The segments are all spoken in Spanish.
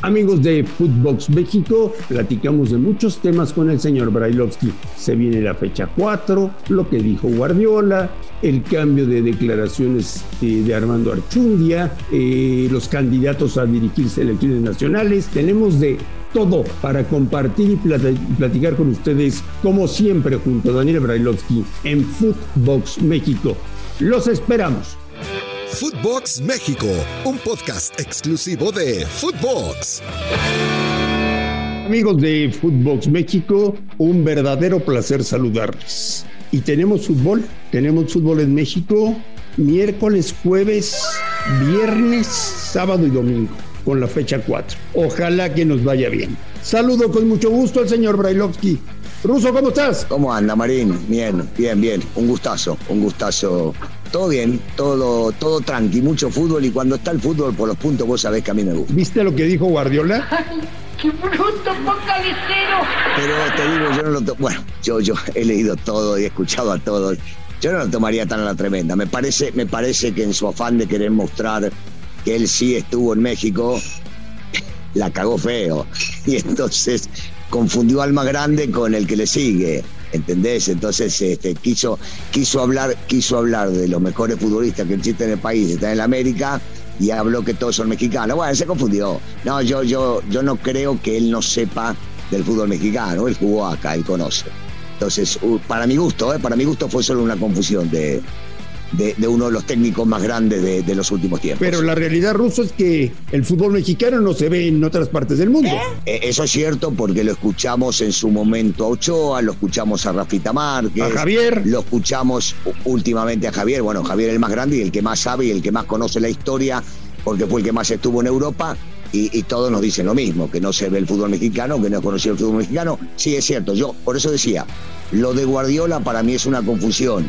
Amigos de Footbox México, platicamos de muchos temas con el señor Brailovsky. Se viene la fecha 4, lo que dijo Guardiola, el cambio de declaraciones eh, de Armando Archundia, eh, los candidatos a dirigir selecciones nacionales. Tenemos de todo para compartir y platicar con ustedes, como siempre, junto a Daniel Brailovsky en Footbox México. Los esperamos. Footbox México, un podcast exclusivo de Footbox. Amigos de Footbox México, un verdadero placer saludarles. Y tenemos fútbol, tenemos fútbol en México, miércoles, jueves, viernes, sábado y domingo, con la fecha 4. Ojalá que nos vaya bien. Saludo con mucho gusto al señor Brailovsky. Ruso, ¿cómo estás? ¿Cómo anda, Marín? Bien, bien, bien. Un gustazo, un gustazo. Todo bien, todo, todo tranqui, mucho fútbol y cuando está el fútbol por los puntos vos sabés que a mí me gusta. ¿Viste lo que dijo Guardiola? Pero te digo, yo no lo to- Bueno, yo, yo he leído todo y he escuchado a todos. Yo no lo tomaría tan a la tremenda. Me parece, me parece que en su afán de querer mostrar que él sí estuvo en México, la cagó feo. Y entonces confundió al más grande con el que le sigue. ¿Entendés? Entonces este, quiso, quiso, hablar, quiso hablar de los mejores futbolistas que existen en el país, están en la América, y habló que todos son mexicanos. Bueno, se confundió. No, yo, yo, yo no creo que él no sepa del fútbol mexicano. Él jugó acá, él conoce. Entonces, para mi gusto, eh, para mi gusto fue solo una confusión de, de, de uno de los técnicos más grandes de, de los últimos tiempos. Pero la realidad, Ruso, es que el fútbol mexicano no se ve en otras partes del mundo. Eh, Eso es cierto porque lo escuchamos en su momento a Ochoa, lo escuchamos a Rafita Márquez, A Javier. lo escuchamos últimamente a Javier. Bueno, Javier el más grande y el que más sabe y el que más conoce la historia porque fue el que más estuvo en Europa. Y, y todos nos dicen lo mismo, que no se ve el fútbol mexicano, que no es conocido el fútbol mexicano. Sí, es cierto, yo por eso decía, lo de Guardiola para mí es una confusión,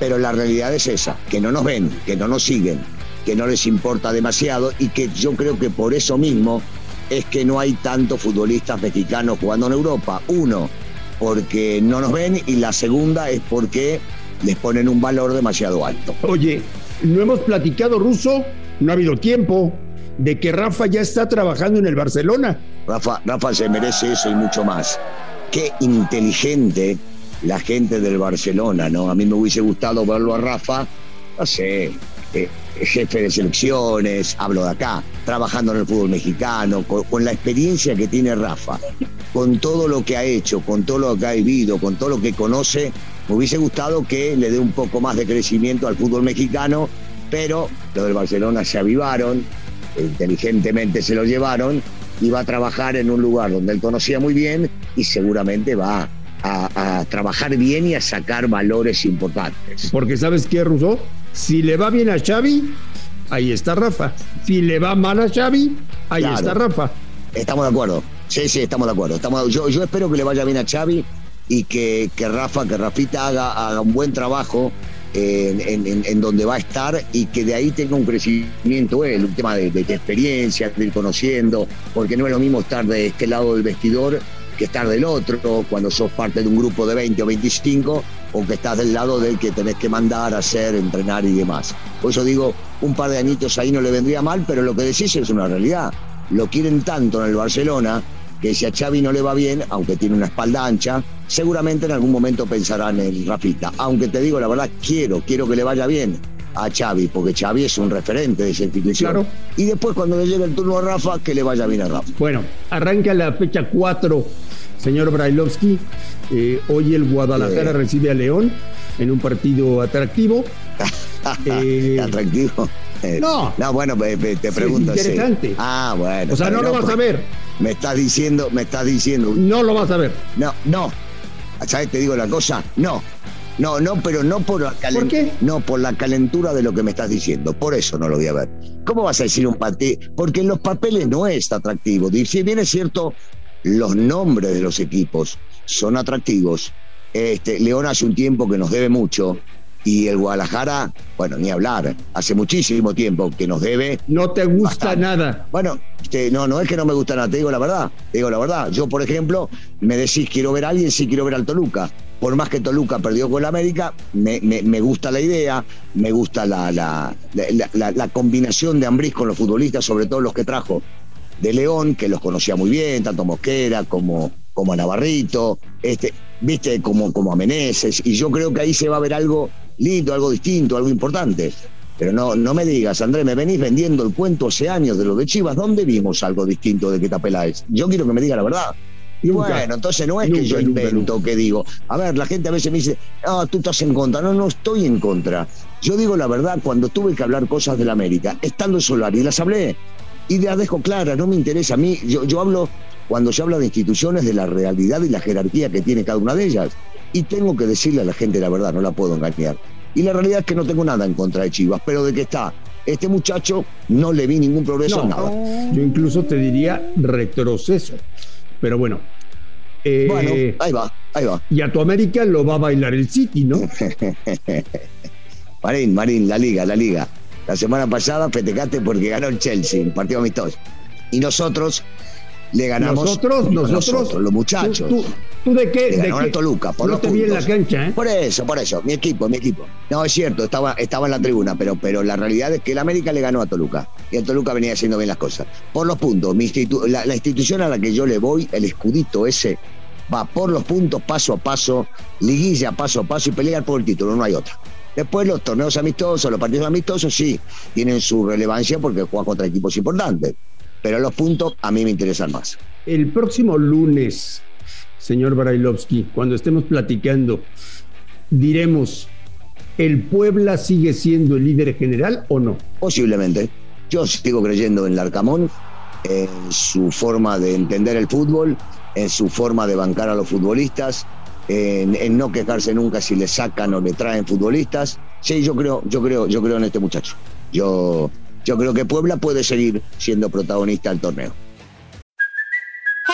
pero la realidad es esa, que no nos ven, que no nos siguen, que no les importa demasiado y que yo creo que por eso mismo es que no hay tantos futbolistas mexicanos jugando en Europa. Uno, porque no nos ven y la segunda es porque les ponen un valor demasiado alto. Oye, no hemos platicado, Ruso, no ha habido tiempo, de que Rafa ya está trabajando en el Barcelona. Rafa, Rafa se merece eso y mucho más. Qué inteligente la gente del Barcelona, ¿no? A mí me hubiese gustado verlo a Rafa, no sé, eh, jefe de selecciones, hablo de acá, trabajando en el fútbol mexicano, con, la experiencia que tiene Rafa, con todo lo que ha hecho, con todo lo que ha vivido, con todo lo que conoce, me hubiese gustado que le dé un poco más de crecimiento al fútbol mexicano, pero los del Barcelona se avivaron, inteligentemente se lo llevaron y va a trabajar en un lugar donde él conocía muy bien y seguramente va a, a trabajar bien y a sacar valores importantes. Porque ¿sabes qué, Ruso? Si le va bien a Xavi, ahí está Rafa. Si le va mal a Xavi, ahí Claro. está Rafa. Estamos de acuerdo. Sí, sí, estamos de acuerdo. Estamos, yo, yo espero que le vaya bien a Xavi y que, que Rafa, que Rafita haga, haga un buen trabajo en, en- en- donde va a estar y que de ahí tenga un crecimiento él, un tema de, de experiencia, de ir conociendo, porque no es lo mismo estar de este lado del vestidor que estar del otro, cuando sos parte de un grupo de 20 o 25, o que estás del lado del que tenés que mandar, hacer, entrenar y demás. Por eso digo, un par de añitos ahí no le vendría mal, pero lo que decís es una realidad. Lo quieren tanto en el Barcelona que si a Xavi no le va bien, aunque tiene una espalda ancha, seguramente en algún momento pensarán en Rafita. Aunque te digo la verdad, quiero, quiero que le vaya bien a Xavi, porque Xavi es un referente de esa institución. Claro. Y después cuando le llegue el turno a Rafa, que le vaya bien a Rafa. Bueno, arranca la fecha 4, señor Brailovsky. Eh, hoy el Guadalajara recibe a León en un partido atractivo. Eh, Atractivo. Eh, no. No, bueno, pe- te Sí, pregunto. sí. interesante. Ah, bueno. O sea, no lo vas pues, a ver. Me estás diciendo, me estás diciendo. No lo vas a ver. No, no. ¿Sabes? Te digo la cosa. No. No, no, pero no por la ¿Por qué? No, por la calentura de lo que me estás diciendo. Por eso no lo voy a ver. ¿Cómo vas a decir un partido? Porque en los papeles no es atractivo. Si bien es cierto, los nombres de los equipos son atractivos. Este, León hace un tiempo que nos debe mucho y el Guadalajara, bueno, ni hablar, hace muchísimo tiempo que nos debe. No te gusta Bastante. nada. Bueno, este, no, no es que no me gusta nada, te digo la verdad, te digo la verdad. Yo, por ejemplo, me decís quiero ver a alguien, sí quiero ver al Toluca. Por más que Toluca perdió con la América, me, me- me gusta la idea, me gusta la, la, la- la- la combinación de Ambriz con los futbolistas, sobre todo los que trajo de León, que los conocía muy bien, tanto Mosquera como, como a Navarrito, este, viste, como, como a Meneses, y yo creo que ahí se va a ver algo lindo, algo distinto, algo importante. Pero no, no me digas, Andrés, me venís vendiendo el cuento hace años de lo de Chivas, ¿dónde vimos algo distinto de que Peláez? Yo quiero que me diga la verdad. Y Nunca. bueno, entonces no es Nunca, que yo nunca, invento, que digo. A ver, la gente a veces me dice, ah, tú estás en contra. No, no estoy en contra. Yo digo la verdad, cuando tuve que hablar cosas del América, estando en Solari, las hablé y las dejo claras, no me interesa. A mí, yo, yo hablo, cuando se habla de instituciones, de la realidad y la jerarquía que tiene cada una de ellas. Y tengo que decirle a la gente la verdad, no la puedo engañar. Y la realidad es que no tengo nada en contra de Chivas, pero de que está este muchacho, no le vi ningún progreso en No, nada. yo incluso te diría retroceso. Pero bueno. eh, Bueno, ahí va, ahí va. y a tu América lo va a bailar el City, ¿no? Marín, Marín, la liga, la liga. La semana pasada festejaste porque ganó el Chelsea, un partido amistoso. Y nosotros le ganamos. nosotros, nosotros. los muchachos. ¿Tú, tú- tú de qué? Le de ganó qué? al Toluca, por no los te vi en la cancha, ¿eh? Por eso, por eso, mi equipo, mi equipo. No, es cierto, estaba, estaba en la tribuna, pero, pero la realidad es que el América le ganó a Toluca. Y el Toluca venía haciendo bien las cosas. Por los puntos, mi institu- la, la institución a la que yo le voy, el escudito ese, va por los puntos, paso a paso, liguilla paso a paso y pelear por el título, no hay otra. Después los torneos amistosos, los partidos amistosos, sí, tienen su relevancia porque juega contra equipos importantes. Pero los puntos a mí me interesan más. El próximo lunes, señor Barailovsky, cuando estemos platicando, diremos, ¿el Puebla sigue siendo el líder general o no? Posiblemente. Yo sigo creyendo en Larcamón, en su forma de entender el fútbol, en su forma de bancar a los futbolistas, en, en no quejarse nunca si le sacan o le traen futbolistas. Sí, yo creo, yo creo, yo creo en este muchacho. Yo, yo creo que Puebla puede seguir siendo protagonista del torneo.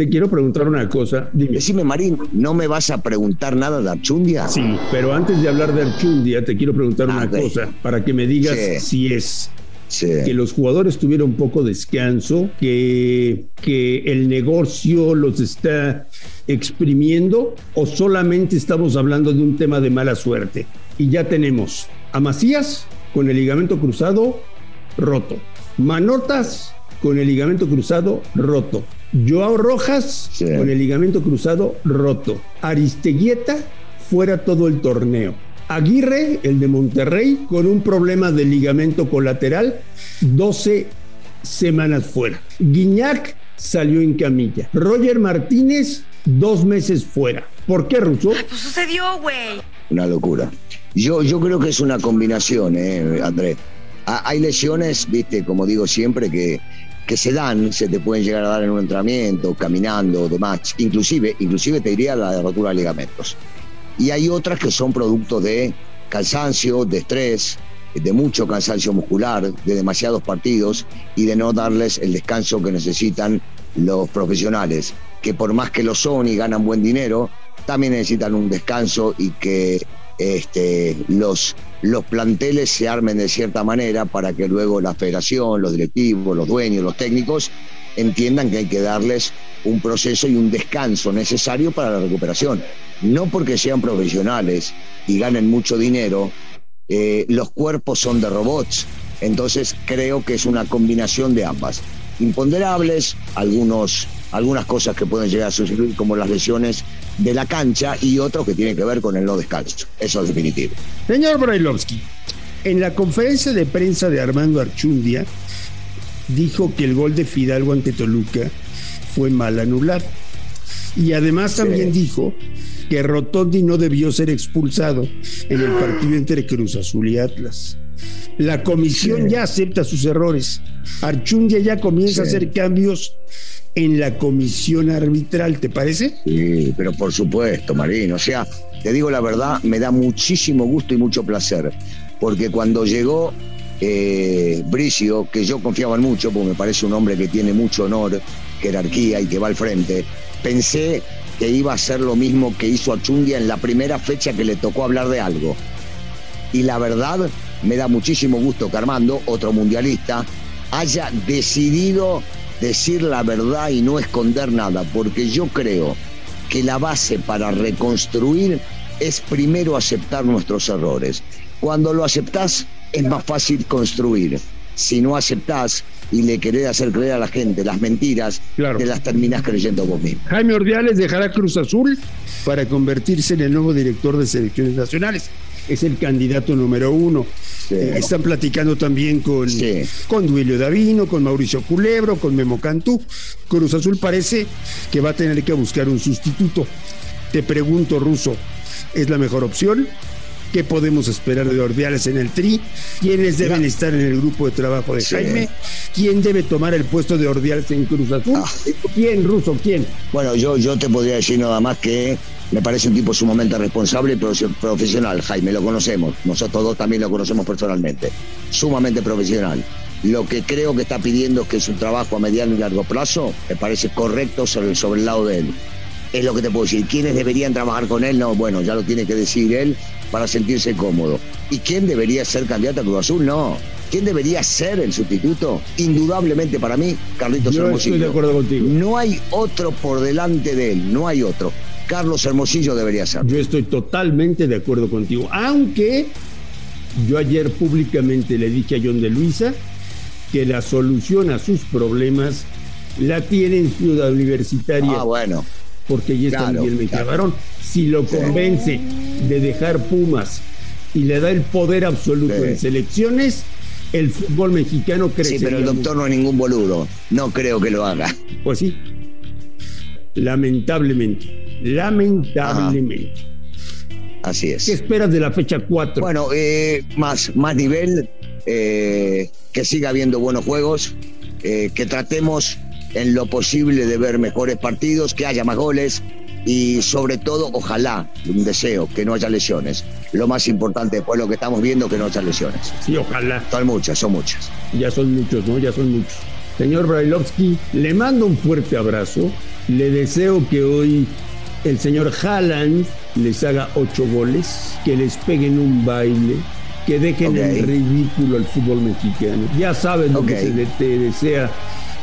Te quiero preguntar una cosa. Dime. Decime, Marín, ¿no me vas a preguntar nada de Archundia? Sí, pero antes de hablar de Archundia, te quiero preguntar Ah, una cosa para que me digas Sí. si es Sí. que los jugadores tuvieron poco descanso, que, que el negocio los está exprimiendo o solamente estamos hablando de un tema de mala suerte. Y ya tenemos a Macías con el ligamento cruzado roto, Manotas con el ligamento cruzado roto, Joao Rojas Sí. con el ligamento cruzado roto, Aristeguieta fuera todo el torneo. Aguirre, el de Monterrey, con un problema de ligamento colateral, 12 semanas fuera. Guiñac salió en camilla. Roger Martínez, dos meses fuera. ¿Por qué, Russo? Pues sucedió, güey. Una locura. Yo, yo creo que es una combinación, eh, Andrés. Ha- Hay lesiones, viste, como digo siempre, que, que se dan, se te pueden llegar a dar en un entrenamiento, caminando, demás. Inclusive, inclusive te diría la de rotura de ligamentos. Y hay otras que son producto de cansancio, de estrés, de mucho cansancio muscular, de demasiados partidos y de no darles el descanso que necesitan los profesionales, que por más que lo son y ganan buen dinero, también necesitan un descanso y que este, los, los planteles se armen de cierta manera para que luego la federación, los directivos, los dueños, los técnicos entiendan que hay que darles un proceso y un descanso necesario para la recuperación. No porque sean profesionales y ganen mucho dinero, eh, los cuerpos son de robots. Entonces creo que es una combinación de ambas. Imponderables, algunos, algunas cosas que pueden llegar a suceder como las lesiones de la cancha y otros que tienen que ver con el no descanso. Eso es definitivo. Señor Brailovsky, en la conferencia de prensa de Armando Archundia, dijo que el gol de Fidalgo ante Toluca fue mal anulado. Y además también dijo que Rotondi no debió ser expulsado en el partido entre Cruz Azul y Atlas. La comisión ya acepta sus errores. Archundia ya comienza a hacer cambios en la comisión arbitral, ¿te parece? Sí, pero por supuesto, Marín. O sea, te digo la verdad, me da muchísimo gusto y mucho placer. Porque cuando llegó eh, Bricio, que yo confiaba en mucho, porque me parece un hombre que tiene mucho honor, jerarquía y que va al frente, pensé que iba a hacer lo mismo que hizo Achundia en la primera fecha que le tocó hablar de algo. Y la verdad, me da muchísimo gusto que Armando, otro mundialista, haya decidido decir la verdad y no esconder nada, porque yo creo que la base para reconstruir es primero aceptar nuestros errores. Cuando lo aceptás, es más fácil construir. Si no aceptás y le querés hacer creer a la gente las mentiras, te las terminás creyendo vos mismo. Jaime Ordiales dejará Cruz Azul para convertirse en el nuevo director de selecciones nacionales. Es el candidato número uno. Eh, están platicando también con, con Duilio Davino, con Mauricio Culebro, con Memo Cantú. Cruz Azul parece que va a tener que buscar un sustituto. Te pregunto, Ruso, ¿es la mejor opción? ¿Qué podemos esperar de Ordiales en el Tri? ¿Quiénes deben estar en el grupo de trabajo de Jaime? ¿Quién debe tomar el puesto de Ordiales en Cruz Azul? Ah. ¿Quién, Ruso? ¿Quién? Bueno, yo, yo te podría decir nada más que me parece un tipo sumamente responsable y profesional, Jaime, lo conocemos. Nosotros dos también lo conocemos personalmente. Sumamente profesional. Lo que creo que está pidiendo es que su trabajo a mediano y largo plazo me parece correcto sobre, sobre el lado de él. Es lo que te puedo decir. ¿Quiénes deberían trabajar con él? No, bueno, ya lo tiene que decir él para sentirse cómodo. ¿Y quién debería ser candidato a Cruz Azul? No. ¿Quién debería ser el sustituto? Indudablemente para mí, Carlitos Yo Hermosillo. estoy de acuerdo contigo. No hay otro por delante de él, no hay otro. Carlos Hermosillo debería ser. Yo estoy totalmente de acuerdo contigo. Aunque yo ayer públicamente le dije a John de Luisa que la solución a sus problemas la tiene en Ciudad Universitaria. Ah, bueno. Porque ya está Claro, Miguel Mejía claro. Si lo convence de dejar Pumas y le da el poder absoluto Sí. en selecciones, el fútbol mexicano crece. Sí, pero el doctor no es ningún boludo. No creo que lo haga. Pues sí. Lamentablemente. Lamentablemente. Así es. ¿Qué esperas de la fecha 4? Bueno, eh, más, más nivel, eh, que siga habiendo buenos juegos, eh, que tratemos en lo posible de ver mejores partidos, que haya más goles y sobre todo, ojalá, un deseo, que no haya lesiones. Lo más importante después lo que estamos viendo, que no haya lesiones. Sí, ojalá. Son muchas, son muchas. Ya son muchos, ¿no? Ya son muchos. Señor Brailovsky, le mando un fuerte abrazo. Le deseo que hoy el señor Haaland les haga ocho goles, que les peguen un baile, que dejen Ok. en ridículo al fútbol mexicano. Ya saben lo que se te desea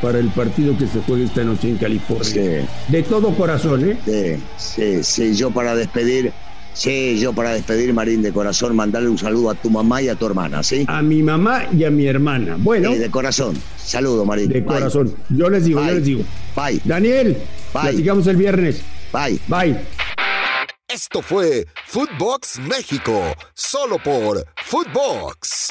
para el partido que se juega esta noche en California. Sí. De todo corazón, ¿eh? Sí, sí, sí, yo para despedir, sí, yo para despedir, Marín, de corazón, mandarle un saludo a tu mamá y a tu hermana, ¿sí? A mi mamá y a mi hermana. Bueno, Sí, de corazón. Saludo, Marín. de Bye. corazón. Yo les digo, yo les digo. Bye. Daniel, Bye. platicamos el viernes. Bye. Bye. Esto fue Footbox México, solo por Footbox.